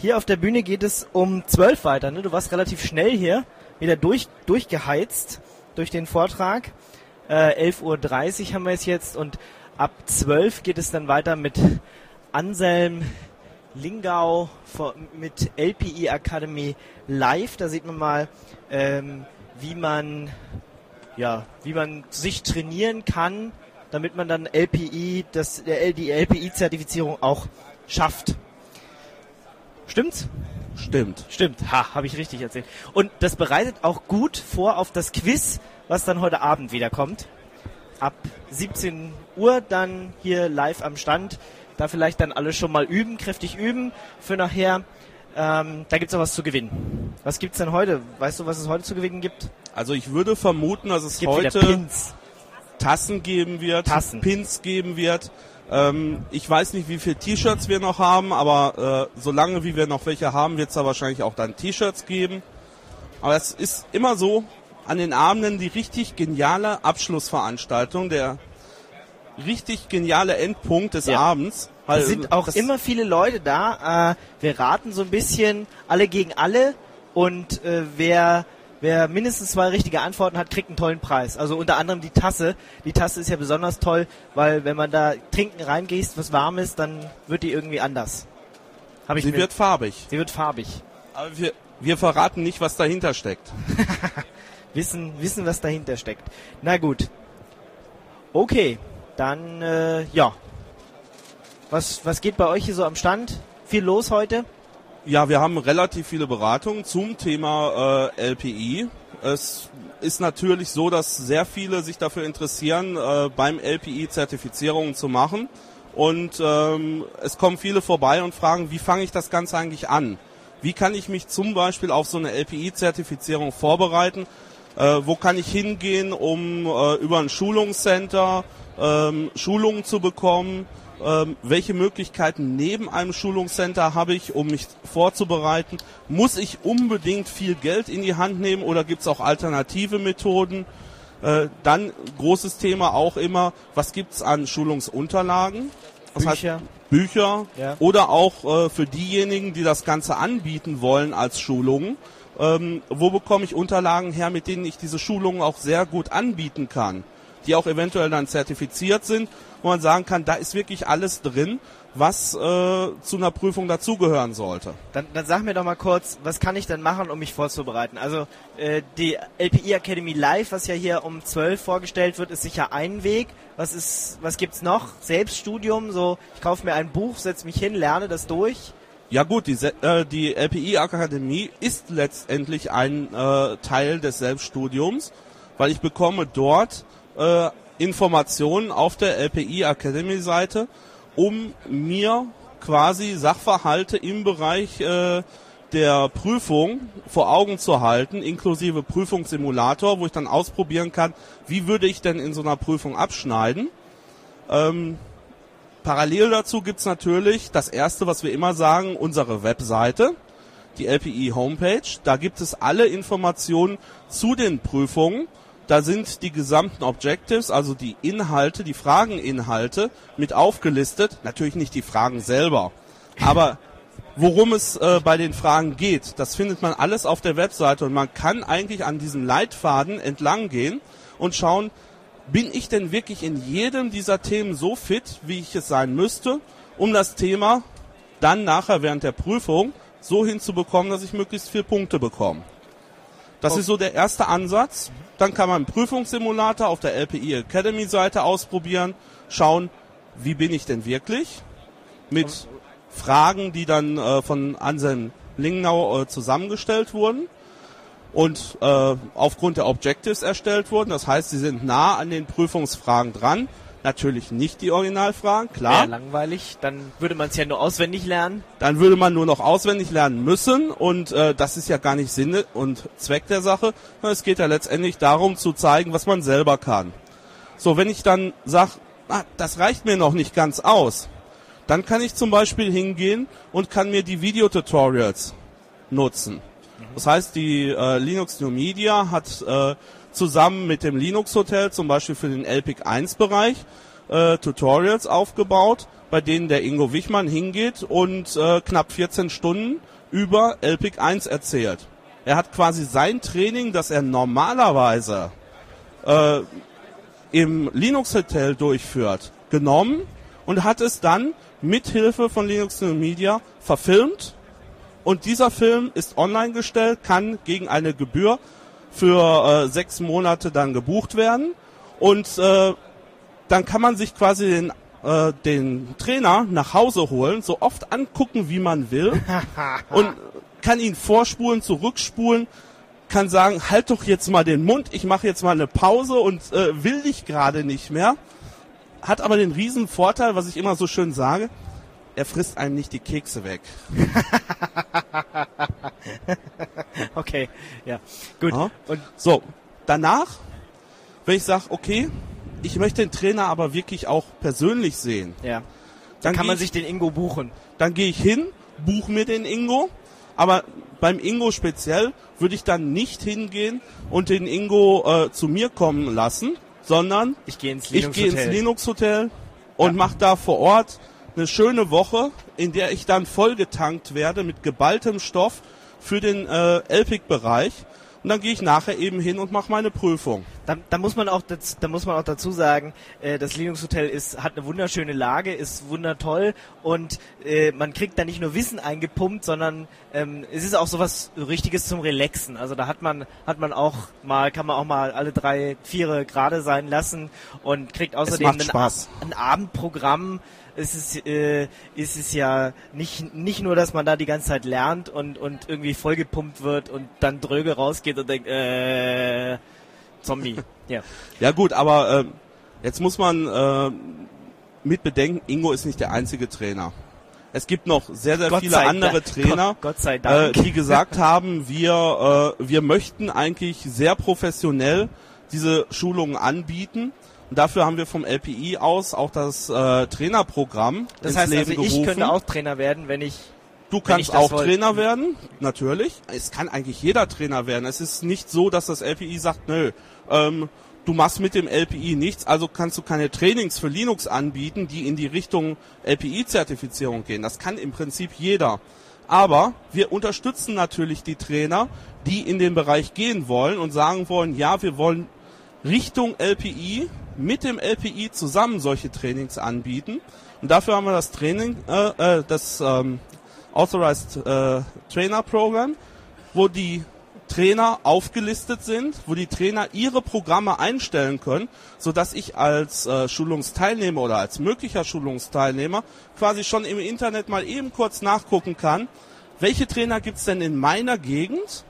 Hier auf der Bühne geht es um 12 weiter. Ne? Du warst relativ schnell hier, wieder durch, durchgeheizt durch den Vortrag. Äh, 11.30 Uhr haben wir es jetzt und ab 12 geht es dann weiter mit Anselm Lingau mit LPI Academy Live. Da sieht man mal, ähm, wie man ja, wie man sich trainieren kann, damit man dann LPI, das, die LPI-Zertifizierung auch schafft. Stimmt's? Stimmt. Stimmt. Ha, habe ich richtig erzählt. Und das bereitet auch gut vor auf das Quiz, was dann heute Abend wieder kommt. Ab 17 Uhr dann hier live am Stand. Da vielleicht dann alle schon mal üben, kräftig üben für nachher. Ähm, da gibt's auch was zu gewinnen. Was gibt's denn heute? Weißt du, was es heute zu gewinnen gibt? Also ich würde vermuten, dass es, es gibt heute Tassen geben wird, Tassen. Pins geben wird. Ähm, ich weiß nicht, wie viele T-Shirts wir noch haben, aber äh, solange wie wir noch welche haben, wird es da wahrscheinlich auch dann T-Shirts geben. Aber es ist immer so, an den Abenden die richtig geniale Abschlussveranstaltung, der richtig geniale Endpunkt des Ja. Abends. Es sind auch immer viele Leute da. Äh, wir raten so ein bisschen alle gegen alle und äh, wer wer mindestens zwei richtige Antworten hat, kriegt einen tollen Preis. Also unter anderem die Tasse. Die Tasse ist ja besonders toll, weil wenn man da trinken reingehst, was warm ist, dann wird die irgendwie anders. Hab ich Sie mir- wird farbig. sie wird farbig. Aber wir, wir verraten nicht, was dahinter steckt. Wissen wissen, was dahinter steckt. Na gut. Okay, dann äh, ja. Was was geht bei euch hier so am Stand? Viel los heute? Ja, wir haben relativ viele Beratungen zum Thema äh, LPI. Es ist natürlich so, dass sehr viele sich dafür interessieren, äh, beim LPI Zertifizierungen zu machen. Und ähm, es kommen viele vorbei und fragen, wie fange ich das Ganze eigentlich an? Wie kann ich mich zum Beispiel auf so eine LPI-Zertifizierung vorbereiten? Äh, wo kann ich hingehen, um äh, über ein Schulungscenter ähm, Schulungen zu bekommen? Ähm, welche Möglichkeiten neben einem Schulungscenter habe ich, um mich vorzubereiten? Muss ich unbedingt viel Geld in die Hand nehmen oder gibt es auch alternative Methoden? Äh, dann großes Thema auch immer, was gibt's an Schulungsunterlagen? Das Bücher. heißt Bücher Ja. oder auch äh, für diejenigen, die das Ganze anbieten wollen als Schulungen. Ähm, wo bekomme ich Unterlagen her, mit denen ich diese Schulungen auch sehr gut anbieten kann? Die auch eventuell dann zertifiziert sind, wo man sagen kann, da ist wirklich alles drin, was äh, zu einer Prüfung dazugehören sollte. Dann, dann sag mir doch mal kurz, was kann ich denn machen, um mich vorzubereiten? Also äh, die LPI Academy Live, was ja hier um 12 vorgestellt wird, ist sicher ein Weg. Was ist, was gibt's noch? Selbststudium, so ich kaufe mir ein Buch, setze mich hin, lerne das durch. Ja gut, die, äh, die LPI Akademie ist letztendlich ein äh, Teil des Selbststudiums, weil ich bekomme dort äh, Informationen auf der LPI Academy Seite, um mir quasi Sachverhalte im Bereich äh, der Prüfung vor Augen zu halten, inklusive Prüfungssimulator, wo ich dann ausprobieren kann, wie würde ich denn in so einer Prüfung abschneiden. Ähm, Parallel dazu gibt's natürlich das erste, was wir immer sagen, unsere Webseite, die LPI Homepage. Da gibt es alle Informationen zu den Prüfungen. Da sind die gesamten Objectives, also die Inhalte, die Frageninhalte mit aufgelistet. Natürlich nicht die Fragen selber, aber worum es äh, bei den Fragen geht, das findet man alles auf der Webseite und man kann eigentlich an diesem Leitfaden entlang gehen und schauen, bin ich denn wirklich in jedem dieser Themen so fit, wie ich es sein müsste, um das Thema dann nachher während der Prüfung so hinzubekommen, dass ich möglichst viele Punkte bekomme. Das ist so der erste Ansatz. Dann kann man Prüfungssimulator auf der LPI Academy Seite ausprobieren, schauen, wie bin ich denn wirklich? Mit Fragen, die dann äh, von Anselm Lingnau äh, zusammengestellt wurden und äh, aufgrund der Objectives erstellt wurden. Das heißt, sie sind nah an den Prüfungsfragen dran. Natürlich nicht die Originalfragen, klar. Wäre langweilig, dann würde man es ja nur auswendig lernen. Dann würde man nur noch auswendig lernen müssen und äh, das ist ja gar nicht Sinn und Zweck der Sache. Es geht ja letztendlich darum zu zeigen, was man selber kann. So, wenn ich dann sage, ah, das reicht mir noch nicht ganz aus, dann kann ich zum Beispiel hingehen und kann mir die Videotutorials nutzen. Das heißt, die äh, Linux New Media hat äh, zusammen mit dem Linux Hotel zum Beispiel für den LPIC 1 Bereich äh, Tutorials aufgebaut, bei denen der Ingo Wichmann hingeht und äh, knapp 14 Stunden über LPIC 1 erzählt. Er hat quasi sein Training, das er normalerweise äh, im Linux Hotel durchführt, genommen und hat es dann mit Hilfe von Linux Media verfilmt und dieser Film ist online gestellt, kann gegen eine Gebühr für äh, sechs Monate dann gebucht werden und äh, dann kann man sich quasi den äh, den Trainer nach Hause holen, so oft angucken, wie man will und kann ihn vorspulen, zurückspulen, kann sagen, halt doch jetzt mal den Mund, ich mache jetzt mal eine Pause und äh, will dich gerade nicht mehr. Hat aber den riesen Vorteil, was ich immer so schön sage, er frisst einem nicht die Kekse weg. okay, ja, gut. Ja. Und so, danach, wenn ich sage, okay, ich möchte den Trainer aber wirklich auch persönlich sehen. Ja. Dann, dann kann man ich, sich den Ingo buchen. Dann gehe ich hin, buche mir den Ingo, aber beim Ingo speziell würde ich dann nicht hingehen und den Ingo äh, zu mir kommen lassen, sondern ich gehe ins Linux Hotel, ins Linux -Hotel und ja. mache da vor Ort eine schöne Woche, in der ich dann vollgetankt werde mit geballtem Stoff für den äh, LPIC-Bereich und dann gehe ich nachher eben hin und mache meine Prüfung. Da, da muss man auch da muss man auch dazu sagen, äh, das Linux Hotel ist hat eine wunderschöne Lage, ist wundertoll und äh, man kriegt da nicht nur Wissen eingepumpt, sondern ähm, es ist auch sowas richtiges zum Relaxen. Also da hat man hat man auch mal kann man auch mal alle drei viere gerade sein lassen und kriegt außerdem ein, ein Abendprogramm ist es, äh, ist es ja nicht, nicht nur, dass man da die ganze Zeit lernt und, und irgendwie vollgepumpt wird und dann dröge rausgeht und denkt, äh, Zombie. ja. Ja gut, aber äh, jetzt muss man äh, mit bedenken, Ingo ist nicht der einzige Trainer. Es gibt noch sehr, sehr Gott viele andere Trainer, Gott, Gott äh, die gesagt haben, wir, äh, wir möchten eigentlich sehr professionell diese Schulungen anbieten. Und dafür haben wir vom LPI aus auch das äh, Trainerprogramm das ins heißt, Leben also ich gerufen. könnte auch Trainer werden, wenn ich Du kannst auch wollte. Trainer werden, natürlich. Es kann eigentlich jeder Trainer werden. Es ist nicht so, dass das LPI sagt, nö, ähm, du machst mit dem LPI nichts, also kannst du keine Trainings für Linux anbieten, die in die Richtung LPI-Zertifizierung gehen. Das kann im Prinzip jeder. Aber wir unterstützen natürlich die Trainer, die in den Bereich gehen wollen und sagen wollen, ja, wir wollen Richtung LPI mit dem LPI zusammen solche Trainings anbieten. Und dafür haben wir das Training, äh, äh, das ähm, Authorized äh, Trainer Program, wo die Trainer aufgelistet sind, wo die Trainer ihre Programme einstellen können, so dass ich als äh, Schulungsteilnehmer oder als möglicher Schulungsteilnehmer quasi schon im Internet mal eben kurz nachgucken kann, welche Trainer gibt's denn in meiner Gegend,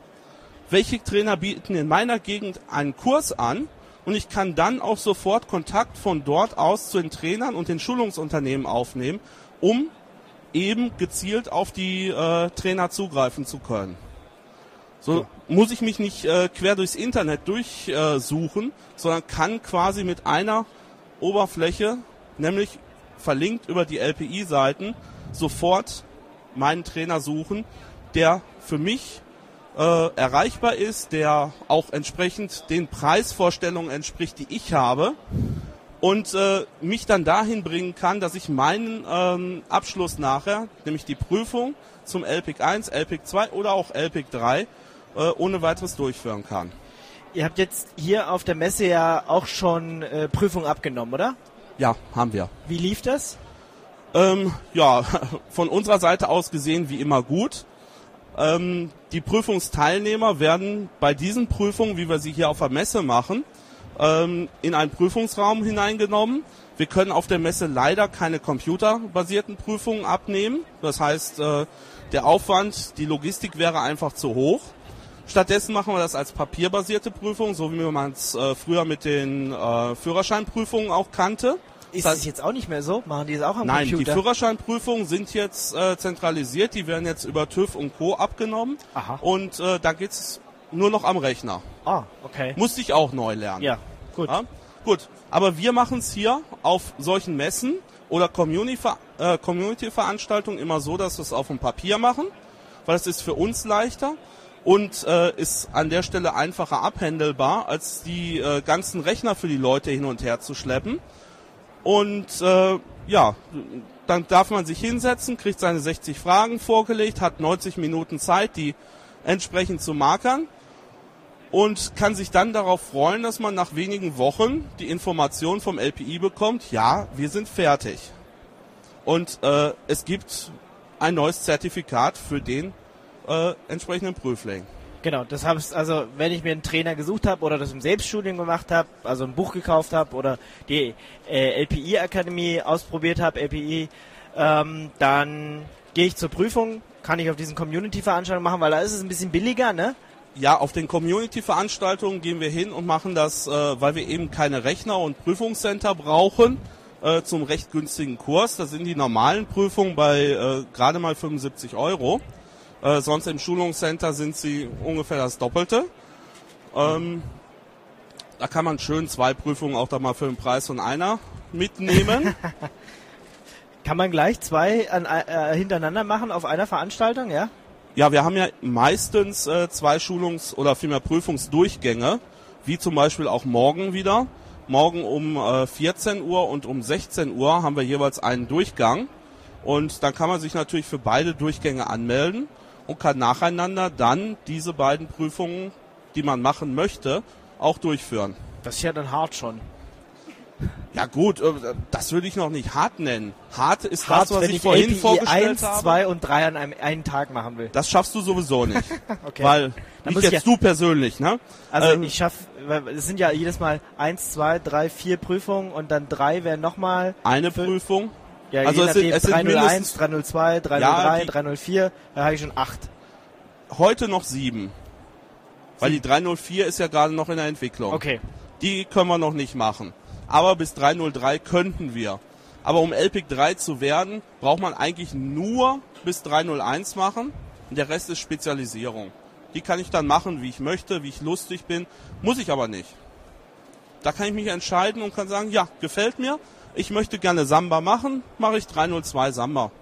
welche Trainer bieten in meiner Gegend einen Kurs an? Und ich kann dann auch sofort Kontakt von dort aus zu den Trainern und den Schulungsunternehmen aufnehmen, um eben gezielt auf die äh, Trainer zugreifen zu können. So ja. muss ich mich nicht äh, quer durchs Internet durchsuchen, äh, sondern kann quasi mit einer Oberfläche, nämlich verlinkt über die LPI-Seiten, sofort meinen Trainer suchen, der für mich äh, erreichbar ist, der auch entsprechend den Preisvorstellungen entspricht, die ich habe und äh, mich dann dahin bringen kann, dass ich meinen ähm, Abschluss nachher, nämlich die Prüfung zum LPIC 1, LPIC 2 oder auch LPIC 3 äh, ohne weiteres durchführen kann. Ihr habt jetzt hier auf der Messe ja auch schon äh, Prüfungen abgenommen, oder? Ja, haben wir. Wie lief das? Ähm, ja, von unserer Seite aus gesehen wie immer gut. Ähm, die Prüfungsteilnehmer werden bei diesen Prüfungen, wie wir sie hier auf der Messe machen, ähm, in einen Prüfungsraum hineingenommen. Wir können auf der Messe leider keine computerbasierten Prüfungen abnehmen. Das heißt, äh, der Aufwand, die Logistik wäre einfach zu hoch. Stattdessen machen wir das als papierbasierte Prüfung, so wie man es äh, früher mit den äh, Führerscheinprüfungen auch kannte. Ist das, das jetzt auch nicht mehr so? Machen die es auch am nein, Computer? Nein, die Führerscheinprüfungen sind jetzt äh, zentralisiert. Die werden jetzt über TÜV und Co. abgenommen. Aha. Und äh, da geht's nur noch am Rechner. Ah, okay. Musste ich auch neu lernen. Ja, gut. Ja? Gut, aber wir machen es hier auf solchen Messen oder Community-Veranstaltungen äh, immer so, dass wir es auf dem Papier machen, weil es ist für uns leichter und äh, ist an der Stelle einfacher abhändelbar, als die äh, ganzen Rechner für die Leute hin und her zu schleppen. Und äh, ja, dann darf man sich hinsetzen, kriegt seine 60 Fragen vorgelegt, hat 90 Minuten Zeit, die entsprechend zu markern und kann sich dann darauf freuen, dass man nach wenigen Wochen die Information vom LPI bekommt, ja, wir sind fertig. Und äh, es gibt ein neues Zertifikat für den äh, entsprechenden Prüfling. Genau, das habe also wenn ich mir einen Trainer gesucht habe oder das im Selbststudium gemacht habe, also ein Buch gekauft habe oder die äh, LPI-Akademie ausprobiert habe, LPI, ähm, dann gehe ich zur Prüfung, kann ich auf diesen Community-Veranstaltungen machen, weil da ist es ein bisschen billiger, ne? Ja, auf den Community-Veranstaltungen gehen wir hin und machen das, äh, weil wir eben keine Rechner und Prüfungscenter brauchen, äh, zum recht günstigen Kurs. Da sind die normalen Prüfungen bei äh, gerade mal 75 Euro. Äh, sonst im Schulungscenter sind sie ungefähr das Doppelte. Ähm, da kann man schön zwei Prüfungen auch da mal für den Preis von einer mitnehmen. kann man gleich zwei an, äh, hintereinander machen auf einer Veranstaltung, ja? Ja, wir haben ja meistens äh, zwei Schulungs- oder vielmehr Prüfungsdurchgänge, wie zum Beispiel auch morgen wieder. Morgen um äh, 14 Uhr und um 16 Uhr haben wir jeweils einen Durchgang. Und dann kann man sich natürlich für beide Durchgänge anmelden und kann nacheinander dann diese beiden Prüfungen, die man machen möchte, auch durchführen. Das ist ja dann hart schon. Ja gut, äh, das würde ich noch nicht hart nennen. Hart ist Hart, das, was wenn ich ich vorhin LPI vorgestellt 1, habe. 2 und 3 an einem einen Tag machen will. Das schaffst du sowieso nicht. Okay. Weil, Dann nicht jetzt du persönlich, ne? Also Ähm, ich schaffe, es sind ja jedes Mal eins, zwei, drei, vier Prüfungen und dann drei wären nochmal. Eine Prüfung. Ja, Also es sind- es sind 301, mindestens- 302, 303, Ja, die- 304, da habe ich schon acht. Heute noch sieben. Weil die 304 ist ja gerade noch in der Entwicklung. Okay. Die können wir noch nicht machen. Aber bis 303 könnten wir. Aber um LPIC 3 zu werden, braucht man eigentlich nur bis 301 machen. Und der Rest ist Spezialisierung. Die kann ich dann machen, wie ich möchte, wie ich lustig bin. Muss ich aber nicht. Da kann ich mich entscheiden und kann sagen, ja, gefällt mir. Ich möchte gerne Samba machen, mache ich 302 Samba.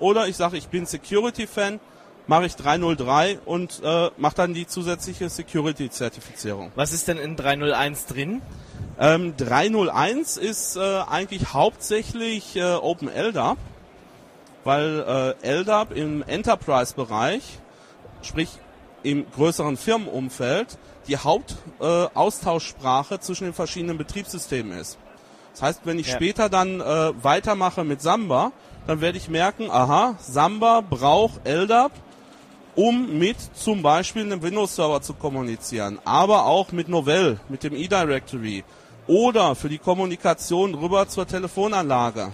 Oder ich sage, ich bin Security-Fan, mache ich 303 und äh, mache dann die zusätzliche Security-Zertifizierung. Was ist denn in 301 drin? Ähm, 301 ist äh, eigentlich hauptsächlich äh, Open LDAP, weil äh, LDAP im Enterprise-Bereich, sprich im größeren Firmenumfeld, die Hauptaustausssprache äh, zwischen den verschiedenen Betriebssystemen ist. Das heißt, wenn ich Ja. später dann äh, weitermache mit Samba, dann werde ich merken, aha, Samba braucht LDAP, um mit zum Beispiel einem Windows-Server zu kommunizieren, aber auch mit Novell, mit dem eDirectory oder für die Kommunikation rüber zur Telefonanlage,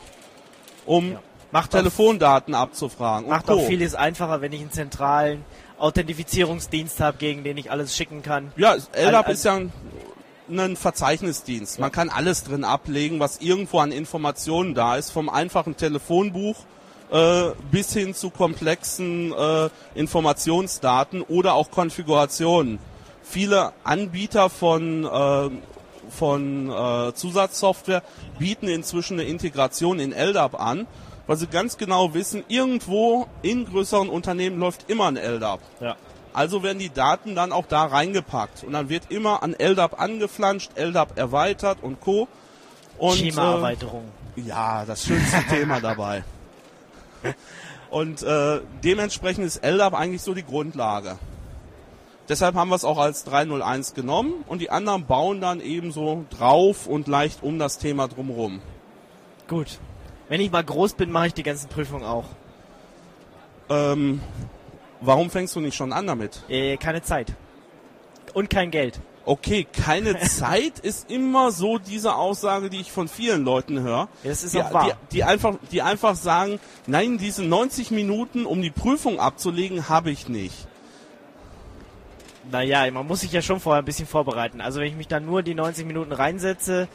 um Ja. Macht Telefondaten abzufragen. und macht Co. auch vieles einfacher, wenn ich einen zentralen Authentifizierungsdienst habe, gegen den ich alles schicken kann. Ja, LDAP ist ja ein, ein Verzeichnisdienst. Man kann alles drin ablegen, was irgendwo an Informationen da ist, vom einfachen Telefonbuch äh, bis hin zu komplexen äh, Informationsdaten oder auch Konfigurationen. Viele Anbieter von äh, von äh, Zusatzsoftware bieten inzwischen eine Integration in LDAP an, weil sie ganz genau wissen, irgendwo in größeren Unternehmen läuft immer ein LDAP. Ja. Also werden die Daten dann auch da reingepackt und dann wird immer an LDAP angeflanscht, LDAP erweitert und Co. Und, Schemaerweiterung. Äh, ja, das schönste Thema dabei. Und äh, dementsprechend ist LDAP eigentlich so die Grundlage. Deshalb haben wir es auch als 301 genommen und die anderen bauen dann ebenso drauf und leicht um das Thema drumherum. Gut. Wenn ich mal groß bin, mache ich die ganzen Prüfungen auch. Ähm, warum fängst du nicht schon an damit? Äh, keine Zeit. Und kein Geld. Okay, keine Zeit ist immer so diese Aussage, die ich von vielen Leuten höre. Das ist die, auch wahr. Die, die, einfach, die einfach sagen, nein, diese 90 Minuten, um die Prüfung abzulegen, habe ich nicht. Naja, man muss sich ja schon vorher ein bisschen vorbereiten. Also wenn ich mich dann nur die 90 Minuten reinsetze,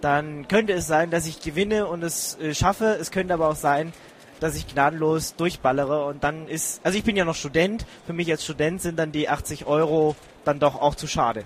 dann könnte es sein, dass ich gewinne und es äh, schaffe. Es könnte aber auch sein, dass ich gnadenlos durchballere und dann ist, also ich bin ja noch Student. Für mich als Student sind dann die 80 Euro dann doch auch zu schade.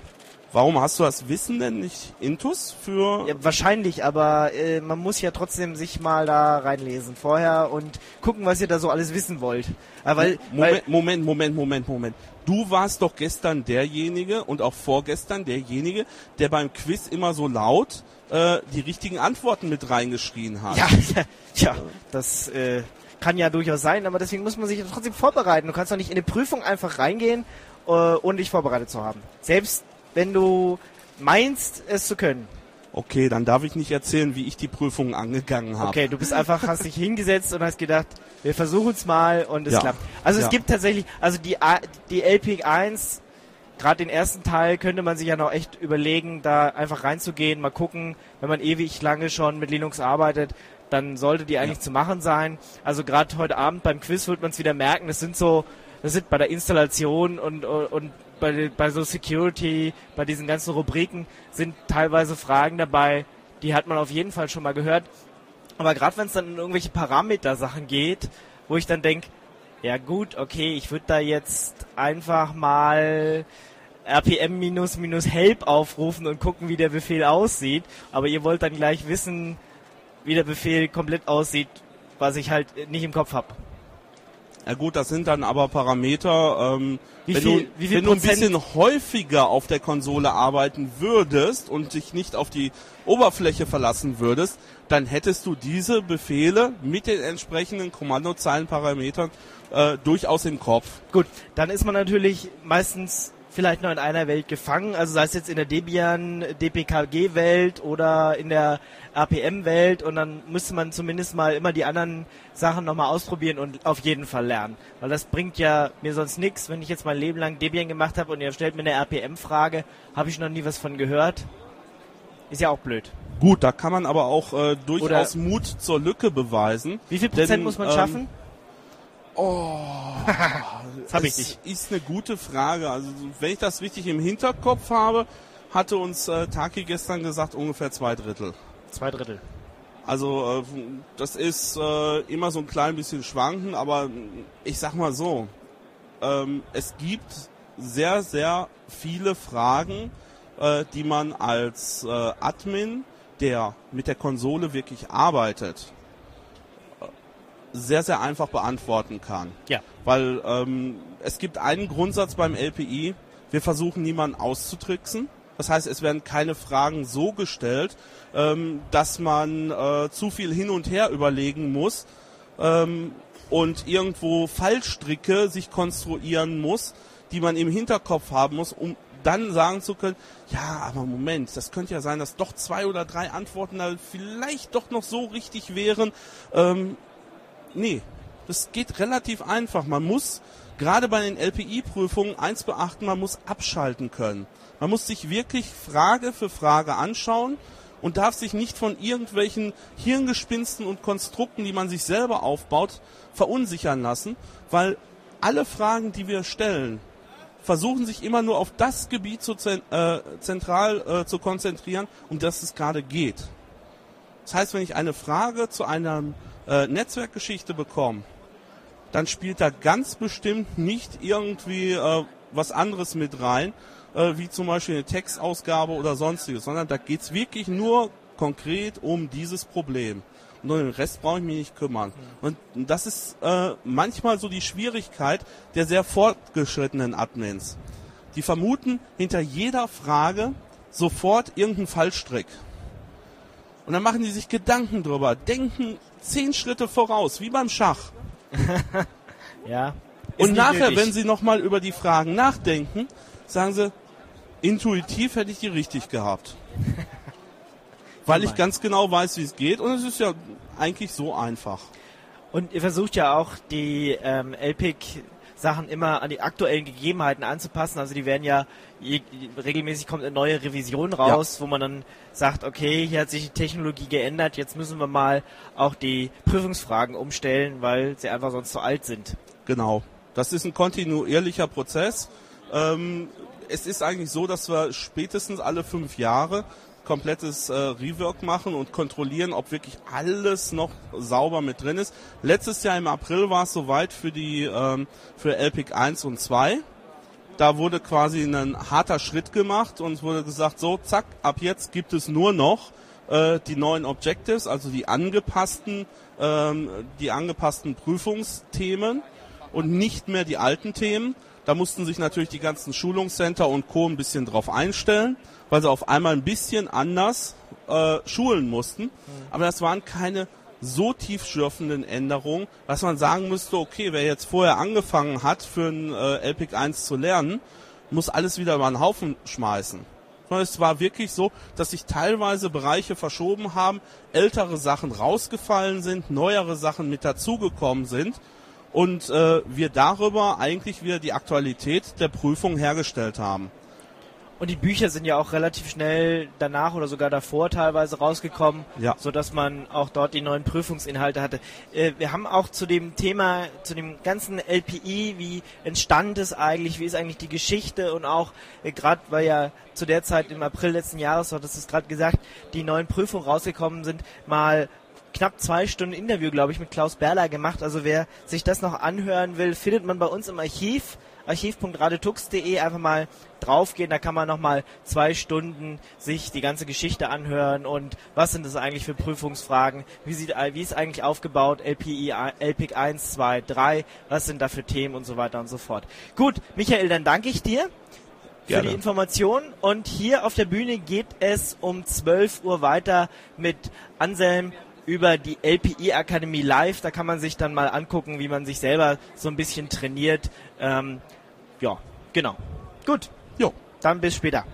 Warum hast du das Wissen denn nicht intus für... Ja, wahrscheinlich, aber äh, man muss ja trotzdem sich mal da reinlesen vorher und gucken, was ihr da so alles wissen wollt. Aber weil, weil Moment, Moment, Moment, Moment, Moment. Du warst doch gestern derjenige und auch vorgestern derjenige, der beim Quiz immer so laut äh, die richtigen Antworten mit reingeschrien hat. Ja, ja, ja das äh, kann ja durchaus sein, aber deswegen muss man sich trotzdem vorbereiten. Du kannst doch nicht in eine Prüfung einfach reingehen, äh, ohne dich vorbereitet zu haben. Selbst wenn du meinst, es zu können. Okay, dann darf ich nicht erzählen, wie ich die Prüfung angegangen habe. Okay, du bist einfach, hast dich hingesetzt und hast gedacht, wir versuchen es mal und es Ja. klappt. Also es Ja. gibt tatsächlich, also die, A- die LPIC 1, gerade den ersten Teil könnte man sich ja noch echt überlegen, da einfach reinzugehen, mal gucken, wenn man ewig lange schon mit Linux arbeitet, dann sollte die eigentlich zu machen sein. Also gerade heute Abend beim Quiz wird man es wieder merken, das sind so, das sind bei der Installation und, und bei, bei so Security, bei diesen ganzen Rubriken sind teilweise Fragen dabei, die hat man auf jeden Fall schon mal gehört. Aber gerade wenn es dann in irgendwelche Parameter-Sachen geht, wo ich dann denke, ja gut, okay, ich würde da jetzt einfach mal rpm minus minus help aufrufen und gucken, wie der Befehl aussieht. Aber ihr wollt dann gleich wissen, wie der Befehl komplett aussieht, was ich halt nicht im Kopf habe. Ja gut, das sind dann aber Parameter. Ähm, Wie wenn viel- du, wenn du ein Prozent- bisschen häufiger auf der Konsole arbeiten würdest und dich nicht auf die Oberfläche verlassen würdest, dann hättest du diese Befehle mit den entsprechenden Kommandozeilenparametern äh, durchaus im Kopf. Gut, dann ist man natürlich meistens vielleicht noch in einer Welt gefangen, also sei es jetzt in der Debian, DPKG-Welt oder in der RPM-Welt und dann müsste man zumindest mal immer die anderen Sachen nochmal ausprobieren und auf jeden Fall lernen. Weil das bringt ja mir sonst nichts, wenn ich jetzt mein Leben lang Debian gemacht habe und ihr stellt mir eine RPM-Frage, habe ich noch nie was von gehört. Ist ja auch blöd. Gut, da kann man aber auch äh, durchaus Mut zur Lücke beweisen. Wie viel Prozent Denn, muss man ähm, schaffen? Oh, Das habe ich nicht. ist eine gute Frage. Also wenn ich das richtig im Hinterkopf habe, hatte uns äh, Taki gestern gesagt, ungefähr zwei Drittel. Zwei Drittel. Also äh, das ist äh, immer so ein klein bisschen schwanken, aber ich sag mal so, ähm, es gibt sehr, sehr viele Fragen, äh, die man als äh, Admin, der mit der Konsole wirklich arbeitet, sehr, sehr einfach beantworten kann. Ja. Weil ähm, es gibt einen Grundsatz beim LPI, wir versuchen niemanden auszutricksen. Das heißt, es werden keine Fragen so gestellt, ähm, dass man äh, zu viel hin und her überlegen muss ähm, und irgendwo Fallstricke sich konstruieren muss, die man im Hinterkopf haben muss, um dann sagen zu können, ja, aber Moment, das könnte ja sein, dass doch zwei oder drei Antworten da vielleicht doch noch so richtig wären. Ähm, nee, das geht relativ einfach. Man muss gerade bei den LPI-Prüfungen eins beachten, man muss abschalten können. Man muss sich wirklich Frage für Frage anschauen und darf sich nicht von irgendwelchen Hirngespinsten und Konstrukten, die man sich selber aufbaut, verunsichern lassen, weil alle Fragen, die wir stellen, versuchen sich immer nur auf das Gebiet zu äh, zentral äh, zu konzentrieren, um das es gerade geht. Das heißt, wenn ich eine Frage zu einer äh, Netzwerkgeschichte bekomme, dann spielt da ganz bestimmt nicht irgendwie äh, was anderes mit rein, äh, wie zum Beispiel eine Textausgabe oder sonstiges, sondern da geht's wirklich nur konkret um dieses Problem. Und um den Rest brauche ich mich nicht kümmern. Und das ist äh, manchmal so die Schwierigkeit der sehr fortgeschrittenen Admins. Die vermuten hinter jeder Frage sofort irgendeinen Fallstrick. Und dann machen die sich Gedanken drüber, denken zehn Schritte voraus, wie beim Schach. Ja. Und nachher, nötig. wenn sie nochmal über die Fragen nachdenken, sagen sie, intuitiv hätte ich die richtig gehabt. Weil ich ganz genau weiß, wie es geht und es ist ja eigentlich so einfach. Und ihr versucht ja auch die ähm, LPIC Sachen immer an die aktuellen Gegebenheiten anzupassen. Also die werden ja regelmäßig kommt eine neue Revision raus, wo man dann sagt, okay, hier hat sich die Technologie geändert, jetzt müssen wir mal auch die Prüfungsfragen umstellen, weil sie einfach sonst zu alt sind. Genau. Das ist ein kontinuierlicher Prozess. Ähm, es ist eigentlich so, dass wir spätestens alle fünf Jahre komplettes äh, Rework machen und kontrollieren, ob wirklich alles noch sauber mit drin ist. Letztes Jahr im April war es soweit für die ähm, für LPIC 1 und 2. Da wurde quasi ein harter Schritt gemacht und es wurde gesagt, so zack, ab jetzt gibt es nur noch äh, die neuen Objectives, also die angepassten, ähm, die angepassten Prüfungsthemen und nicht mehr die alten Themen. Da mussten sich natürlich die ganzen Schulungscenter und Co. ein bisschen drauf einstellen, weil sie auf einmal ein bisschen anders äh, schulen mussten. Mhm. Aber das waren keine so tiefschürfenden Änderungen, dass man sagen müsste, okay, wer jetzt vorher angefangen hat, für ein äh, LPIC 1 zu lernen, muss alles wieder über den Haufen schmeißen. Es war wirklich so, dass sich teilweise Bereiche verschoben haben, ältere Sachen rausgefallen sind, neuere Sachen mit dazugekommen sind und äh, wir darüber eigentlich wieder die Aktualität der Prüfung hergestellt haben. Und die Bücher sind ja auch relativ schnell danach oder sogar davor teilweise rausgekommen, ja. so dass man auch dort die neuen Prüfungsinhalte hatte. Äh, wir haben auch zu dem Thema, zu dem ganzen LPI, wie entstand es eigentlich, wie ist eigentlich die Geschichte und auch äh, gerade, weil ja zu der Zeit im April letzten Jahres, so das ist gerade gesagt, die neuen Prüfungen rausgekommen sind, mal knapp zwei Stunden Interview, glaube ich, mit Klaus Berler gemacht. Also wer sich das noch anhören will, findet man bei uns im Archiv archiv.radetux.de einfach mal draufgehen, da kann man nochmal zwei Stunden sich die ganze Geschichte anhören. Und was sind das eigentlich für Prüfungsfragen, wie, sieht, wie ist eigentlich aufgebaut, LPI, LPIC 1, 2, 3, was sind da für Themen und so weiter und so fort. Gut, Michael, dann danke ich dir für die Information. Und hier auf der Bühne geht es um 12 Uhr weiter mit Anselm über die LPI Akademie Live. Da kann man sich dann mal angucken, wie man sich selber so ein bisschen trainiert. Ähm, ja, genau. Gut. Jo. Dann bis später.